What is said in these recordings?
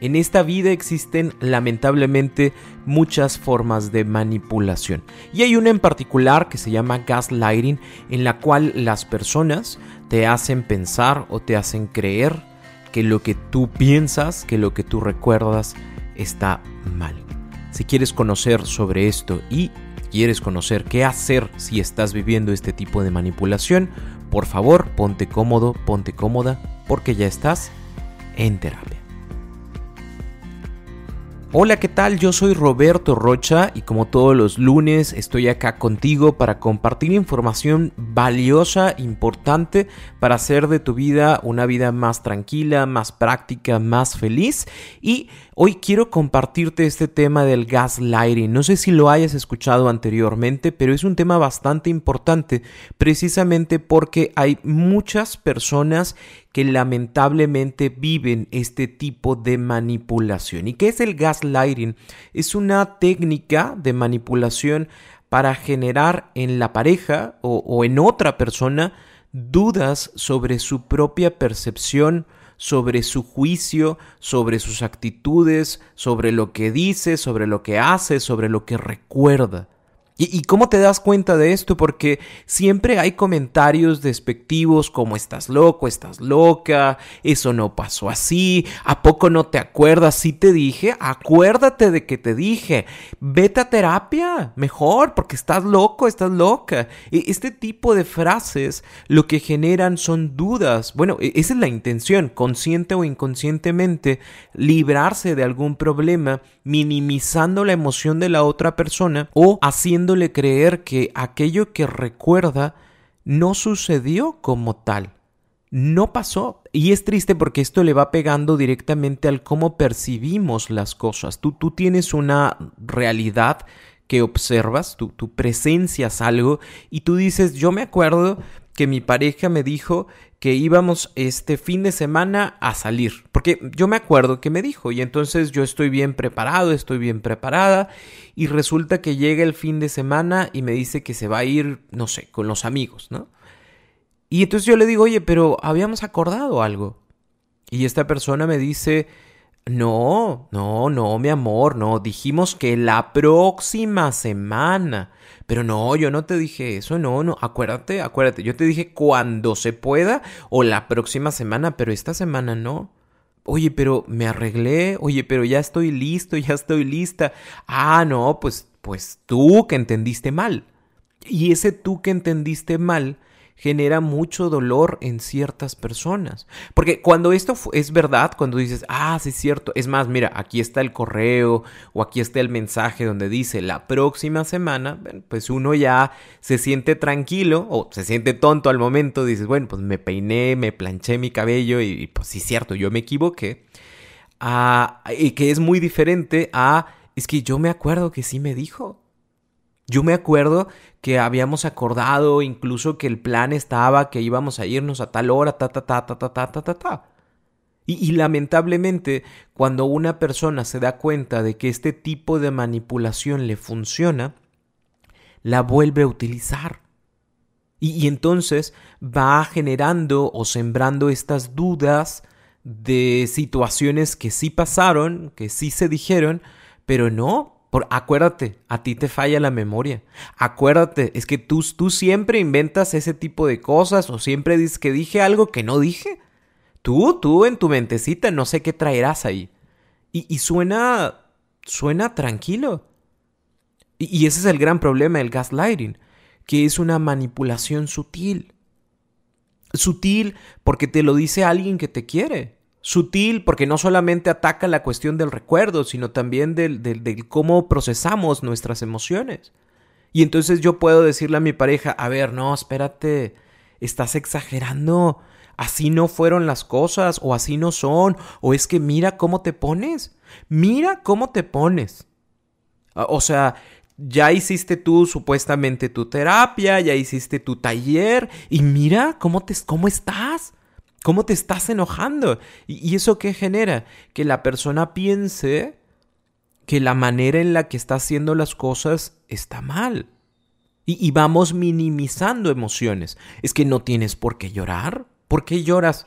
En esta vida existen lamentablemente muchas formas de manipulación. Y hay una en particular que se llama gaslighting, en la cual las personas te hacen pensar o te hacen creer que lo que tú piensas, que lo que tú recuerdas está mal. Si quieres conocer sobre esto y quieres conocer qué hacer si estás viviendo este tipo de manipulación, por favor ponte cómodo, ponte cómoda, porque ya estás en terapia. Hola, ¿qué tal? Yo soy Roberto Rocha y como todos los lunes estoy acá contigo para compartir información valiosa, importante para hacer de tu vida una vida más tranquila, más práctica, más feliz. Y hoy quiero compartirte este tema del gaslighting. No sé si lo hayas escuchado anteriormente, pero es un tema bastante importante precisamente porque hay muchas personas que lamentablemente viven este tipo de manipulación. ¿Y qué es el gaslighting? Es una técnica de manipulación para generar en la pareja o, en otra persona dudas sobre su propia percepción, sobre su juicio, sobre sus actitudes, sobre lo que dice, sobre lo que hace, sobre lo que recuerda. ¿Y, cómo te das cuenta de esto? Porque siempre hay comentarios despectivos como estás loco, estás loca, eso no pasó así, ¿a poco no te acuerdas? Si te dije, acuérdate de que te dije, vete a terapia, mejor, porque estás loco, estás loca. Y este tipo de frases lo que generan son dudas. Bueno, e, esa es la intención, consciente o inconscientemente, librarse de algún problema, minimizando la emoción de la otra persona o haciendo creer que aquello que recuerda no sucedió como tal. No pasó. Y es triste porque esto le va pegando directamente al cómo percibimos las cosas. Tú, tú tienes una realidad que observas, tú, tú presencias algo y tú dices, yo me acuerdo que mi pareja me dijo que íbamos este fin de semana a salir. Porque yo me acuerdo que me dijo y entonces yo estoy bien preparado, estoy bien preparada y resulta que llega el fin de semana y me dice que se va a ir, no sé, con los amigos, ¿no? Y entonces yo le digo, oye, pero habíamos acordado algo. Y esta persona me dice, no, no, no, mi amor, no, dijimos que la próxima semana. Pero no, yo no te dije eso, no, no, acuérdate, acuérdate, yo te dije cuando se pueda o la próxima semana, pero esta semana no. Oye, pero me arreglé, oye, pero ya estoy listo, ya estoy lista. Ah, no, pues, pues tú que entendiste mal. Y ese tú que entendiste mal genera mucho dolor en ciertas personas. Porque cuando esto es verdad, cuando dices, ah, sí es cierto, es más, mira, aquí está el correo o aquí está el mensaje donde dice la próxima semana, pues uno ya se siente tranquilo o se siente tonto al momento, dices, bueno, pues me peiné, me planché mi cabello y, pues sí es cierto, yo me equivoqué. Ah, y que es muy diferente a, es que yo me acuerdo que sí me dijo. Yo me acuerdo que habíamos acordado incluso que el plan estaba que íbamos a irnos a tal hora, ta, ta, ta, ta, ta, ta, ta, ta. Y, y, lamentablemente, cuando una persona se da cuenta de que este tipo de manipulación le funciona, la vuelve a utilizar. Y entonces va generando o sembrando estas dudas de situaciones que sí pasaron, que sí se dijeron, pero no, acuérdate, a ti te falla la memoria. Acuérdate, es que tú, tú siempre inventas ese tipo de cosas o siempre dices que dije algo que no dije. Tú, tú en tu mentecita, no sé qué traerás ahí. Y, y suena, suena tranquilo. Y, y ese es el gran problema del gaslighting, que es una manipulación sutil. Sutil porque te lo dice alguien que te quiere sutil porque no solamente ataca la cuestión del recuerdo, sino también del, del, cómo procesamos nuestras emociones. Y entonces yo puedo decirle a mi pareja, a ver, no, espérate, estás exagerando, así no fueron las cosas, o así no son, o es que mira cómo te pones, mira cómo te pones. O sea, ya hiciste tú supuestamente tu terapia, ya hiciste tu taller, y mira cómo, te, cómo estás. ¿Cómo te estás enojando? ¿Y, eso qué genera? Que la persona piense que la manera en la que está haciendo las cosas está mal. Y, vamos minimizando emociones. Es que no tienes por qué llorar. ¿Por qué lloras?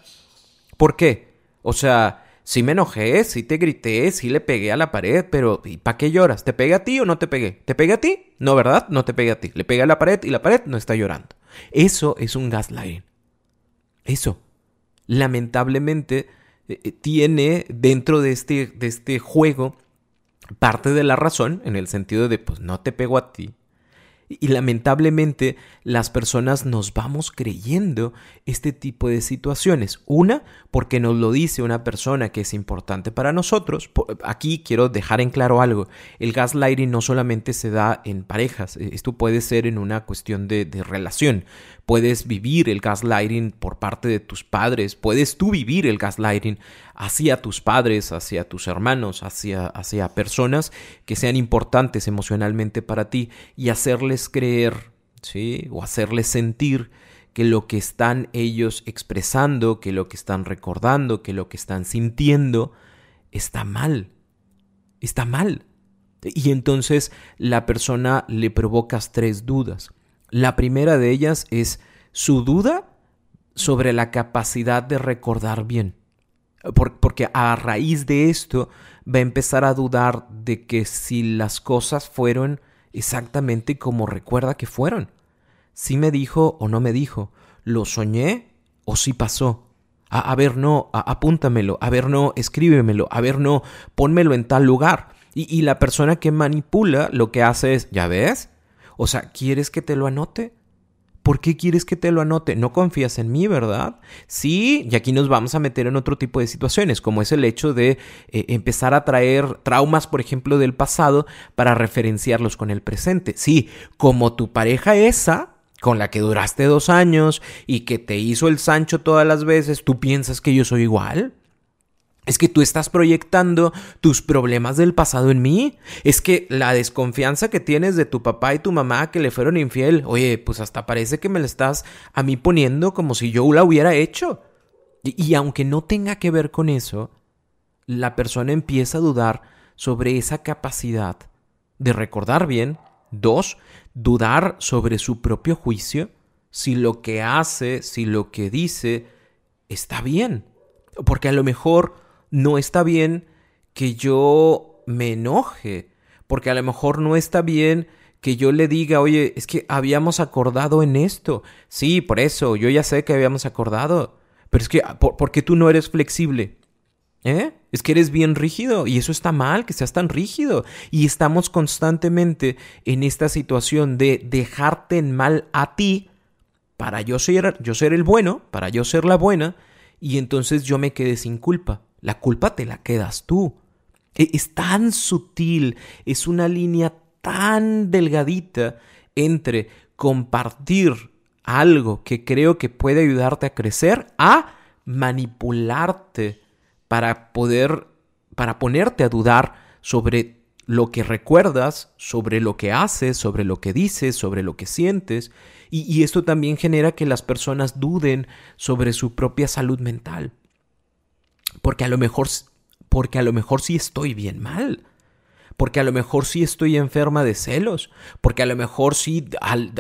¿Por qué? O sea, Sí me enojé, sí te grité, sí le pegué a la pared, pero ¿y para qué lloras? ¿Te pegué a ti o no te pegué? ¿Te pegué a ti? No, ¿verdad? No te pegué a ti. Le pegué a la pared y la pared no está llorando. Eso es un gaslighting. Eso. Lamentablemente eh, eh, tiene dentro de este, de este juego parte de la razón en el sentido de pues no te pego a ti, y lamentablemente las personas nos vamos creyendo este tipo de situaciones. Una, porque nos lo dice una persona que es importante para nosotros. Aquí quiero dejar en claro algo. El gaslighting no solamente se da en parejas, esto puede ser en una cuestión de, de relación. Puedes vivir el gaslighting por parte de tus padres, puedes tú vivir el gaslighting hacia tus padres, hacia tus hermanos, hacia, hacia personas que sean importantes emocionalmente para ti y hacerles creer, ¿sí? O hacerles sentir que lo que están ellos expresando, que lo que están recordando, que lo que están sintiendo, está mal. Está mal. Y entonces la persona le provocas tres dudas. La primera de ellas es su duda sobre la capacidad de recordar bien. porque a raíz de esto va a empezar a dudar de que si las cosas fueron exactamente como recuerda que fueron. Si me dijo o no me dijo, lo soñé o si pasó. A, ver, no, apúntamelo, a ver, no, escríbemelo, a ver, no, pónmelo en tal lugar. y la persona que manipula lo que hace es, ¿ya ves? O sea, ¿quieres que te lo anote? ¿Por qué quieres que te lo anote? No confías en mí, ¿verdad? Sí, y aquí nos vamos a meter en otro tipo de situaciones, como es el hecho de eh, empezar a traer traumas, por ejemplo, del pasado para referenciarlos con el presente. Sí, como tu pareja esa, con la que duraste dos años y que te hizo el Sancho todas las veces, ¿tú piensas que yo soy igual? Es que tú estás proyectando tus problemas del pasado en mí. Es que la desconfianza que tienes de tu papá y tu mamá que le fueron infiel, oye, pues hasta parece que me la estás a mí poniendo como si yo la hubiera hecho. Y, y aunque no tenga que ver con eso, la persona empieza a dudar sobre esa capacidad de recordar bien. Dos, dudar sobre su propio juicio, si lo que hace, si lo que dice está bien. Porque a lo mejor no está bien que yo me enoje, porque a lo mejor no está bien que yo le diga, oye, es que habíamos acordado en esto. Sí, por eso, yo ya sé que habíamos acordado, pero es que, ¿por, qué tú no eres flexible? ¿Eh? Es que eres bien rígido y eso está mal, que seas tan rígido. Y estamos constantemente en esta situación de dejarte en mal a ti para yo ser, yo ser el bueno, para yo ser la buena, y entonces yo me quedé sin culpa. La culpa te la quedas tú. E, es tan sutil, es una línea tan delgadita entre compartir algo que creo que puede ayudarte a crecer a manipularte para poder, para ponerte a dudar sobre lo que recuerdas, sobre lo que haces, sobre lo que dices, sobre lo que sientes. Y, y esto también genera que las personas duden sobre su propia salud mental porque a lo mejor, porque a lo mejor sí estoy bien mal. Porque a lo mejor sí estoy enferma de celos. Porque a lo mejor sí,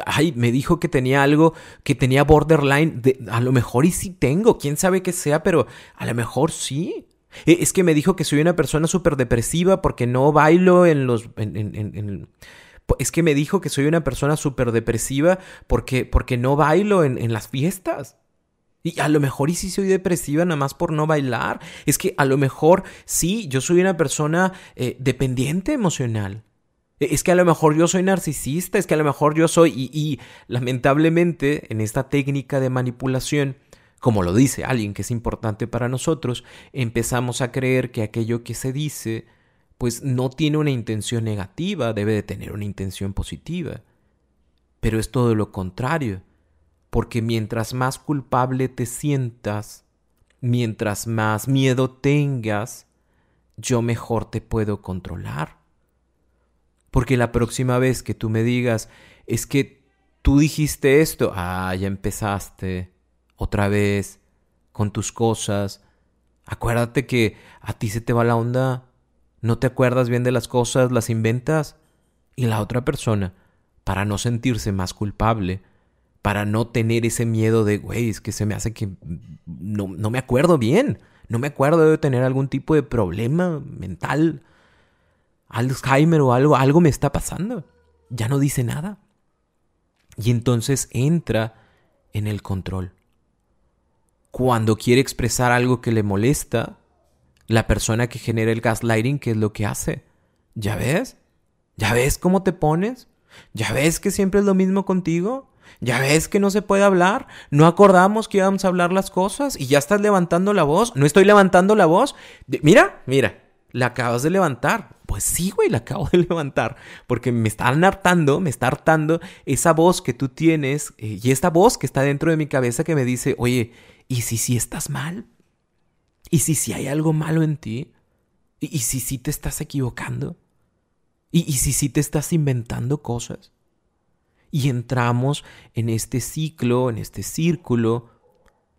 ay, me dijo que tenía algo, que tenía borderline. a lo mejor y sí tengo, quién sabe qué sea, pero a lo mejor sí. E, es que me dijo que soy una persona súper depresiva porque no bailo en los... es que me dijo que soy una persona súper depresiva porque, porque no bailo en las fiestas. Y a lo mejor y sí soy depresiva nada más por no bailar. Es que a lo mejor sí, yo soy una persona eh, dependiente emocional. E, es que a lo mejor yo soy narcisista, es que a lo mejor yo soy... Y, y lamentablemente en esta técnica de manipulación, como lo dice alguien que es importante para nosotros, empezamos a creer que aquello que se dice pues no tiene una intención negativa, debe de tener una intención positiva. Pero es todo lo contrario porque mientras más culpable te sientas, mientras más miedo tengas, yo mejor te puedo controlar. Porque la próxima vez que tú me digas, es que tú dijiste esto, ah, ya empezaste otra vez con tus cosas. Acuérdate que a ti se te va la onda, no te acuerdas bien de las cosas, las inventas. Y la otra persona, para no sentirse más culpable, para no tener ese miedo de, güey, es que se me hace que no, no me acuerdo bien. No me acuerdo de tener algún tipo de problema mental, Alzheimer o algo, algo me está pasando. Ya no dice nada. Y entonces entra en el control. Cuando quiere expresar algo que le molesta, la persona que genera el gaslighting, ¿qué es lo que hace? ¿Ya ves? ¿Ya ves cómo te pones? ¿Ya ves que siempre es lo mismo contigo? ¿Ya ves que no se puede hablar? ¿No acordamos que íbamos a hablar las cosas? ¿Y ya estás levantando la voz? ¿No estoy levantando la voz? mira, mira, la acabas de levantar. Pues sí, güey, la acabo de levantar. Porque me están hartando, me está hartando esa voz que tú tienes eh, y esta voz que está dentro de mi cabeza que me dice, oye, ¿y si sí estás mal? ¿Y si sí hay algo malo en ti? ¿Y, si sí te estás equivocando? ¿Y, ¿Y si sí te estás inventando cosas? Y entramos en este ciclo, en este círculo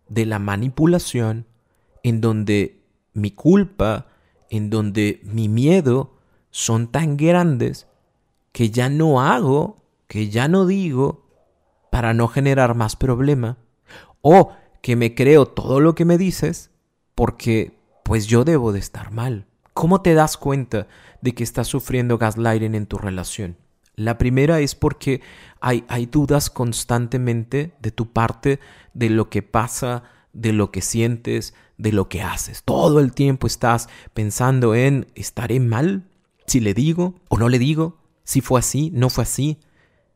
de la manipulación, en donde mi culpa, en donde mi miedo son tan grandes que ya no hago, que ya no digo, para no generar más problema, o que me creo todo lo que me dices porque pues yo debo de estar mal. ¿Cómo te das cuenta de que estás sufriendo gaslighting en tu relación? La primera es porque hay, hay dudas constantemente de tu parte de lo que pasa, de lo que sientes, de lo que haces. Todo el tiempo estás pensando en, ¿estaré mal? Si le digo o no le digo, si fue así, no fue así.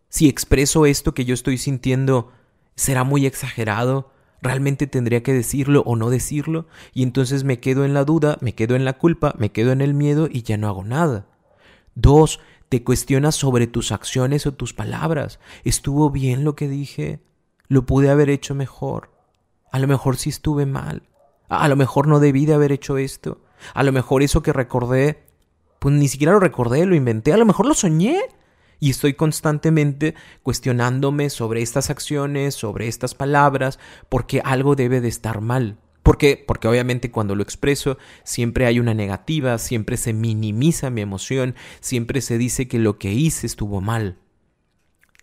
Si expreso esto que yo estoy sintiendo, ¿será muy exagerado? ¿Realmente tendría que decirlo o no decirlo? Y entonces me quedo en la duda, me quedo en la culpa, me quedo en el miedo y ya no hago nada. Dos, te cuestionas sobre tus acciones o tus palabras. ¿Estuvo bien lo que dije? ¿Lo pude haber hecho mejor? A lo mejor sí estuve mal. A lo mejor no debí de haber hecho esto. A lo mejor eso que recordé, pues ni siquiera lo recordé, lo inventé. A lo mejor lo soñé. Y estoy constantemente cuestionándome sobre estas acciones, sobre estas palabras, porque algo debe de estar mal. ¿Por qué? Porque obviamente cuando lo expreso siempre hay una negativa, siempre se minimiza mi emoción, siempre se dice que lo que hice estuvo mal.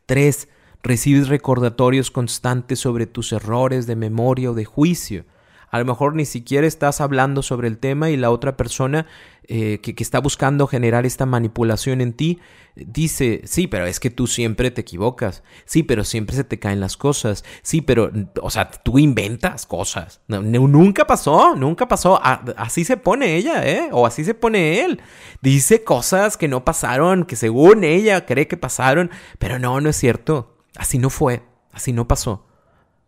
3. Recibes recordatorios constantes sobre tus errores de memoria o de juicio. A lo mejor ni siquiera estás hablando sobre el tema y la otra persona eh, que, que, está buscando generar esta manipulación en ti dice, sí, pero es que tú siempre te equivocas, sí, pero siempre se te caen las cosas, sí, pero, o sea, tú inventas cosas. nunca pasó, nunca pasó. así se pone ella, ¿eh? O así se pone él. Dice cosas que no pasaron, que según ella cree que pasaron, pero no, no es cierto. Así no fue, así no pasó.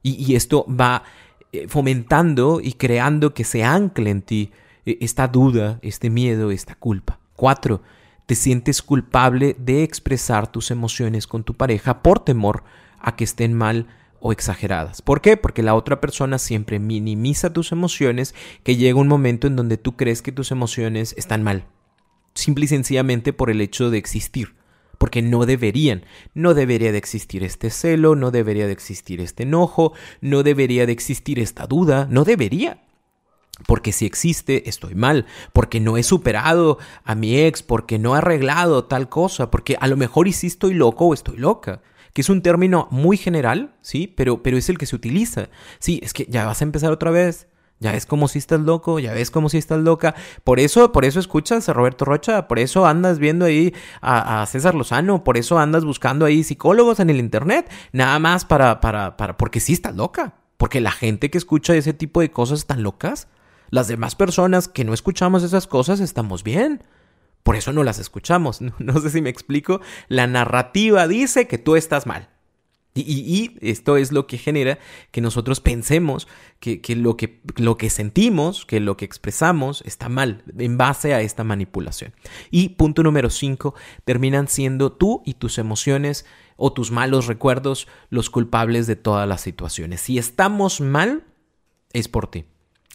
Y, esto va fomentando y creando que se ancle en ti eh, esta duda, este miedo, esta culpa. Cuatro, te sientes culpable de expresar tus emociones con tu pareja por temor a que estén mal o exageradas. ¿Por qué? Porque la otra persona siempre minimiza tus emociones, que llega un momento en donde tú crees que tus emociones están mal. Simple y sencillamente por el hecho de existir porque no deberían. No debería de existir este celo, no debería de existir este enojo, no debería de existir esta duda, no debería. Porque si existe, estoy mal, porque no he superado a mi ex, porque no he arreglado tal cosa, porque a lo mejor y sí estoy loco o estoy loca que es un término muy general, ¿sí? Pero, pero es el que se utiliza. Sí, es que ya vas a empezar otra vez. Ya ves como si estás loco, ya ves como si estás loca. Por eso, por eso escuchas a Roberto Rocha, por eso andas viendo ahí a, César Lozano, por eso andas buscando ahí psicólogos en el internet, nada más para, para, para, porque sí estás loca. Porque la gente que escucha ese tipo de cosas están locas. Las demás personas que no escuchamos esas cosas estamos bien. Por eso no las escuchamos. no sé si me explico. La narrativa dice que tú estás mal. Y, esto es lo que genera que nosotros pensemos que, lo que lo que sentimos, que lo que expresamos está mal en base a esta manipulación. Y punto número 5, terminan siendo tú y tus emociones o tus malos recuerdos los culpables de todas las situaciones. Si estamos mal, es por ti.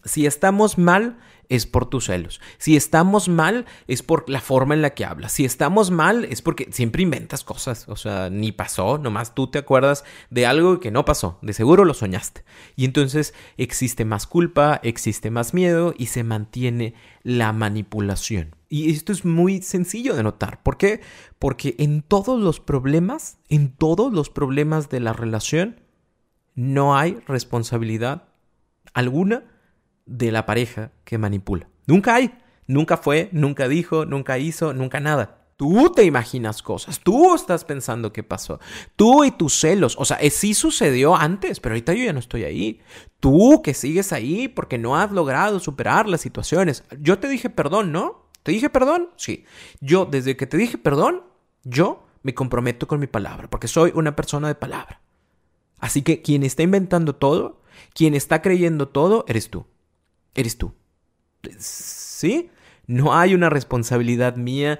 Si estamos mal, es por tus celos. Si estamos mal, es por la forma en la que hablas. Si estamos mal, es porque siempre inventas cosas. O sea, ni pasó, nomás tú te acuerdas de algo que no pasó. De seguro lo soñaste. Y entonces existe más culpa, existe más miedo y se mantiene la manipulación. Y esto es muy sencillo de notar. ¿Por qué? Porque en todos los problemas, en todos los problemas de la relación, no hay responsabilidad alguna de la pareja que manipula. Nunca hay. Nunca fue, nunca dijo, nunca hizo, nunca nada. Tú te imaginas cosas, tú estás pensando qué pasó, tú y tus celos, o sea, eh, sí sucedió antes, pero ahorita yo ya no estoy ahí. Tú que sigues ahí porque no has logrado superar las situaciones. Yo te dije perdón, ¿no? ¿Te dije perdón? Sí. Yo, desde que te dije perdón, yo me comprometo con mi palabra, porque soy una persona de palabra. Así que quien está inventando todo, quien está creyendo todo, eres tú. Eres tú. ¿Sí? No hay una responsabilidad mía.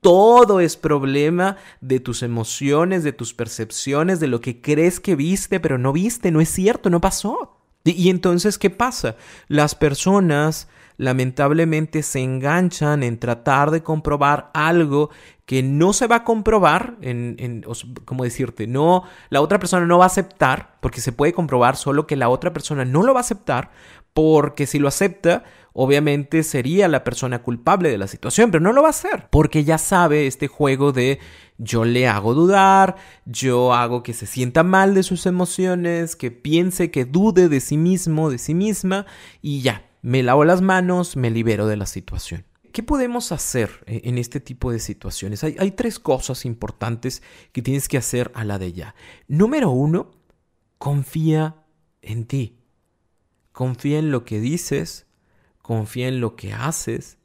Todo es problema de tus emociones, de tus percepciones, de lo que crees que viste, pero no viste, no es cierto, no pasó. Y, entonces, ¿qué pasa? Las personas lamentablemente se enganchan en tratar de comprobar algo que no se va a comprobar, en, en, ¿cómo decirte? No, la otra persona no va a aceptar, porque se puede comprobar solo que la otra persona no lo va a aceptar, porque si lo acepta, obviamente sería la persona culpable de la situación, pero no lo va a hacer, porque ya sabe este juego de yo le hago dudar, yo hago que se sienta mal de sus emociones, que piense, que dude de sí mismo, de sí misma, y ya, me lavo las manos, me libero de la situación. ¿Qué podemos hacer en este tipo de situaciones? Hay, hay, tres cosas importantes que tienes que hacer a la de ya. Número uno, confía en ti. Confía en lo que dices, confía en lo que haces,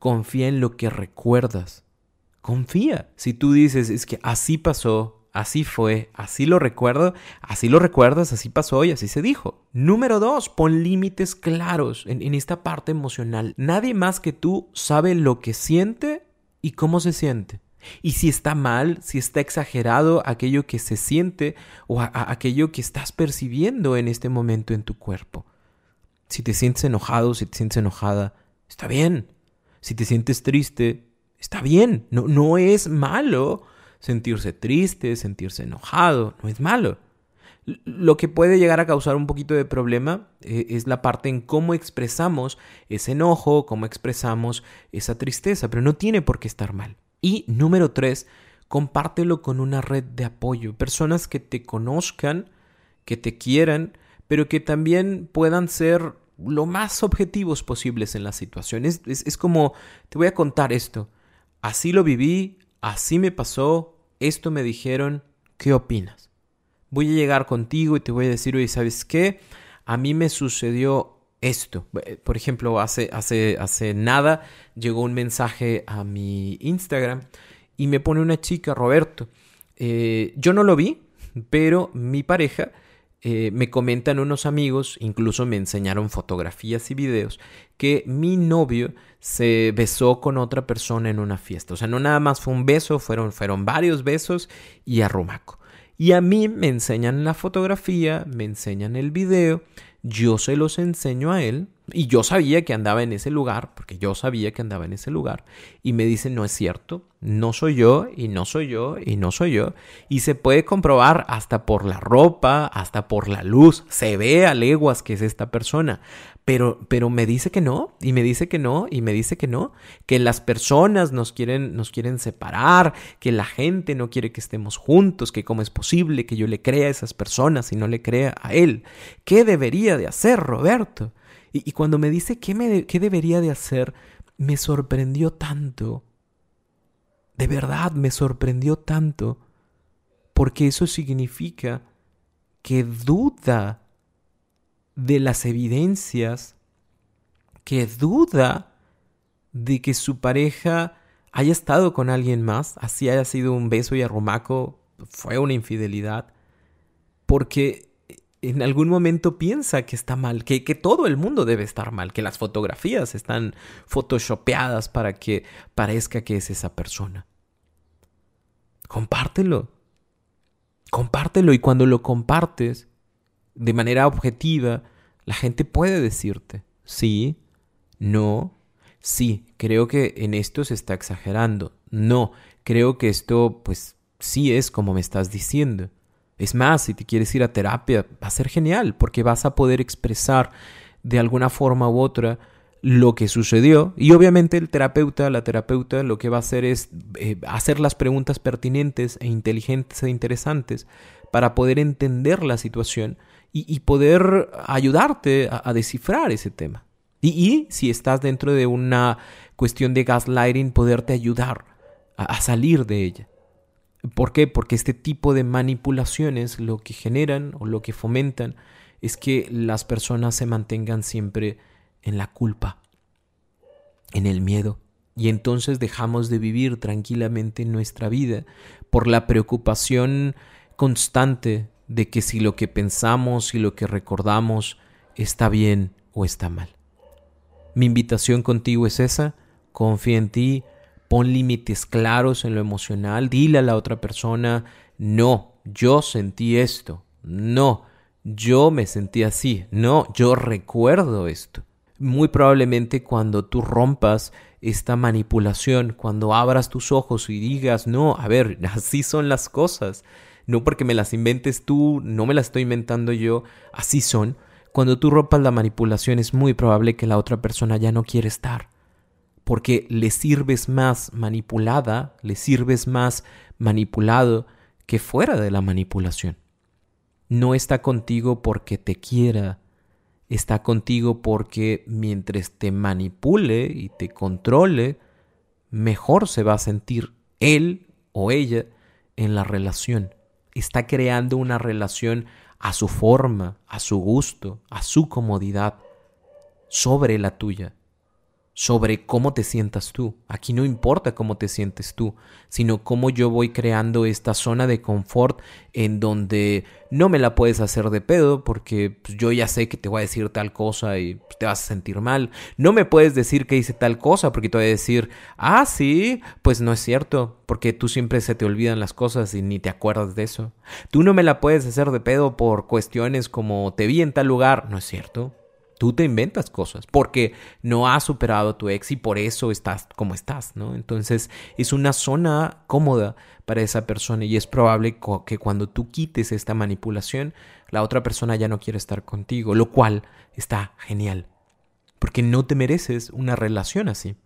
confía en lo que recuerdas. Confía. Si tú dices, es que así pasó, así fue, así lo recuerdo, así lo recuerdas, así pasó y así se dijo. Número dos, pon límites claros en, esta parte emocional. Nadie más que tú sabe lo que siente y cómo se siente. Y si está mal, si está exagerado aquello que se siente o aquello que estás percibiendo en este momento en tu cuerpo. Si te sientes enojado, si te sientes enojada, está bien. Si te sientes triste, está bien. No, no es malo sentirse triste, sentirse enojado, no es malo. Lo que puede llegar a causar un poquito de problema eh, es la parte en cómo expresamos ese enojo, cómo expresamos esa tristeza, pero no tiene por qué estar mal. Y número tres, compártelo con una red de apoyo, personas que te conozcan, que te quieran, pero que también puedan ser lo más objetivos posibles en la situación. Es, es, como, te voy a contar esto. Así lo viví, así me pasó, esto me dijeron, ¿qué opinas? Voy a llegar contigo y te voy a decir, oye, ¿sabes qué? A mí me sucedió esto. Por ejemplo, hace, hace, hace nada llegó un mensaje a mi Instagram y me pone una chica, Roberto. Eh, yo no lo vi, pero mi pareja eh, me comentan unos amigos, incluso me enseñaron fotografías y videos, que mi novio se besó con otra persona en una fiesta. O sea, no nada más fue un beso, fueron, fueron varios besos y arrumaco. Y a mí me enseñan la fotografía, me enseñan el video, yo se los enseño a él, y yo sabía que andaba en ese lugar, porque yo sabía que andaba en ese lugar, y me dicen, no es cierto, no soy yo, y no soy yo, y no soy yo, y se puede comprobar hasta por la ropa, hasta por la luz, se ve a leguas que es esta persona, pero, pero me dice que no, y me dice que no, y me dice que no, que las personas nos quieren, nos quieren separar, que la gente no quiere que estemos juntos, que cómo es posible que yo le crea a esas personas y no le crea a él. ¿Qué debería de hacer, Roberto? Y, cuando me dice qué, me, qué debería de hacer, me sorprendió tanto. De verdad, me sorprendió tanto. Porque eso significa que duda de las evidencias, que duda de que su pareja haya estado con alguien más, así haya sido un beso y arrumaco, fue una infidelidad, porque en algún momento piensa que está mal, que, que, todo el mundo debe estar mal, que las fotografías están photoshopeadas para que parezca que es esa persona. Compártelo. Compártelo y cuando lo compartes de manera objetiva, la gente puede decirte, sí, no, sí, creo que en esto se está exagerando, no, creo que esto pues sí es como me estás diciendo. Es más, si te quieres ir a terapia, va a ser genial porque vas a poder expresar de alguna forma u otra lo que sucedió y obviamente el terapeuta, la terapeuta lo que va a hacer es eh, hacer las preguntas pertinentes e inteligentes e interesantes para poder entender la situación y, poder ayudarte a, descifrar ese tema. Y, si estás dentro de una cuestión de gaslighting, poderte ayudar a salir de ella. ¿Por qué? Porque este tipo de manipulaciones lo que generan o lo que fomentan es que las personas se mantengan siempre en la culpa, en el miedo. Y entonces dejamos de vivir tranquilamente nuestra vida por la preocupación constante de que si lo que pensamos y lo que recordamos está bien o está mal. Mi invitación contigo es esa, confía en ti, pon límites claros en lo emocional, dile a la otra persona, no, yo sentí esto, no, yo me sentí así, no, yo recuerdo esto. Muy probablemente cuando tú rompas esta manipulación, cuando abras tus ojos y digas, no, a ver, así son las cosas, no porque me las inventes tú, no me las estoy inventando yo, así son. Cuando tú rompas la manipulación es muy probable que la otra persona ya no quiere estar porque le sirves más manipulada, le sirves más manipulado que fuera de la manipulación. No está contigo porque te quiera, está contigo porque mientras te manipule y te controle, mejor se va a sentir él o ella en la relación. Está creando una relación a su forma, a su gusto, a su comodidad, sobre la tuya sobre cómo te sientas tú. Aquí no importa cómo te sientes tú, sino cómo yo voy creando esta zona de confort en donde no me la puedes hacer de pedo porque pues, yo ya sé que te voy a decir tal cosa y te vas a sentir mal. No me puedes decir que hice tal cosa porque te voy a decir, ah, sí, pues no es cierto, porque tú siempre se te olvidan las cosas y ni te acuerdas de eso. Tú no me la puedes hacer de pedo por cuestiones como te vi en tal lugar, no es cierto Tú te inventas cosas porque no has superado a tu ex y por eso estás como estás, ¿no? Entonces es una zona cómoda para esa persona y es probable que cuando tú quites esta manipulación, la otra persona ya no quiere estar contigo, lo cual está genial. Porque no te mereces una relación así.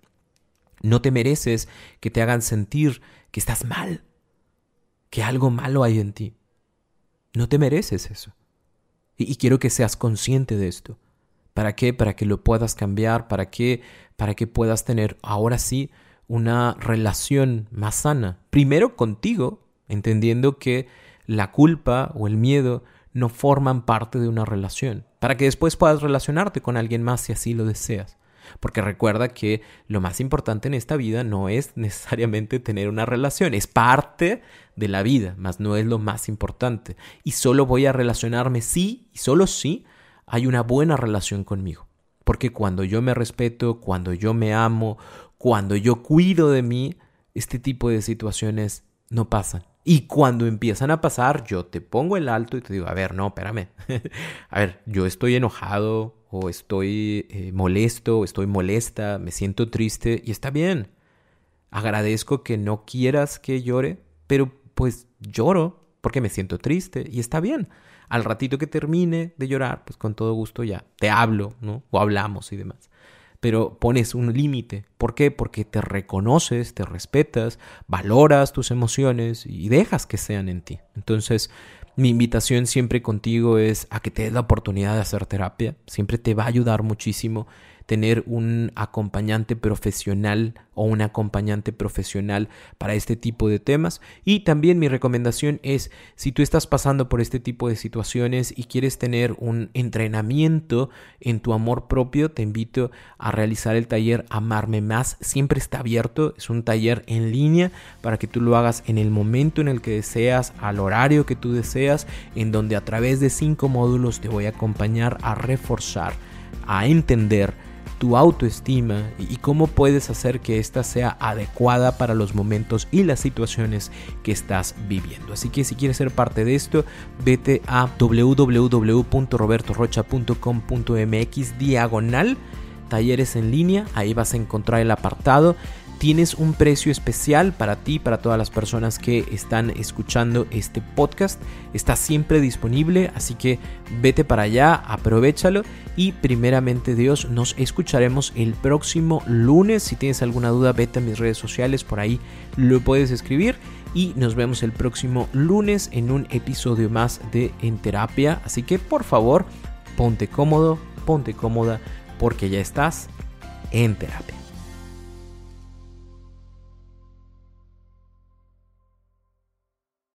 No te mereces que te hagan sentir que estás mal, que algo malo hay en ti. No te mereces eso. Y, y quiero que seas consciente de esto. ¿Para qué? Para que lo puedas cambiar, para qué? Para que puedas tener ahora sí una relación más sana. Primero contigo, entendiendo que la culpa o el miedo no forman parte de una relación, para que después puedas relacionarte con alguien más si así lo deseas. Porque recuerda que lo más importante en esta vida no es necesariamente tener una relación, es parte de la vida, mas no es lo más importante. Y solo voy a relacionarme sí y solo sí hay una buena relación conmigo. Porque cuando yo me respeto, cuando yo me amo, cuando yo cuido de mí, este tipo de situaciones no pasan. Y cuando empiezan a pasar, yo te pongo el alto y te digo, a ver, no, espérame. a ver, yo estoy enojado o estoy eh, molesto o estoy molesta, me siento triste y está bien. Agradezco que no quieras que llore, pero pues lloro porque me siento triste y está bien al ratito que termine de llorar, pues con todo gusto ya te hablo, ¿no? O hablamos y demás. Pero pones un límite. ¿Por qué? Porque te reconoces, te respetas, valoras tus emociones y dejas que sean en ti. Entonces, mi invitación siempre contigo es a que te des la oportunidad de hacer terapia. Siempre te va a ayudar muchísimo tener un acompañante profesional o un acompañante profesional para este tipo de temas. Y también mi recomendación es, si tú estás pasando por este tipo de situaciones y quieres tener un entrenamiento en tu amor propio, te invito a realizar el taller Amarme Más. Siempre está abierto, es un taller en línea para que tú lo hagas en el momento en el que deseas, al horario que tú deseas, en donde a través de cinco módulos te voy a acompañar a reforzar, a entender, tu autoestima y cómo puedes hacer que ésta sea adecuada para los momentos y las situaciones que estás viviendo. Así que si quieres ser parte de esto, vete a www.robertorocha.com.mx diagonal talleres en línea, ahí vas a encontrar el apartado tienes un precio especial para ti, para todas las personas que están escuchando este podcast. Está siempre disponible, así que vete para allá, aprovechalo y primeramente Dios, nos escucharemos el próximo lunes. Si tienes alguna duda, vete a mis redes sociales, por ahí lo puedes escribir y nos vemos el próximo lunes en un episodio más de En Terapia. Así que por favor, ponte cómodo, ponte cómoda porque ya estás en terapia.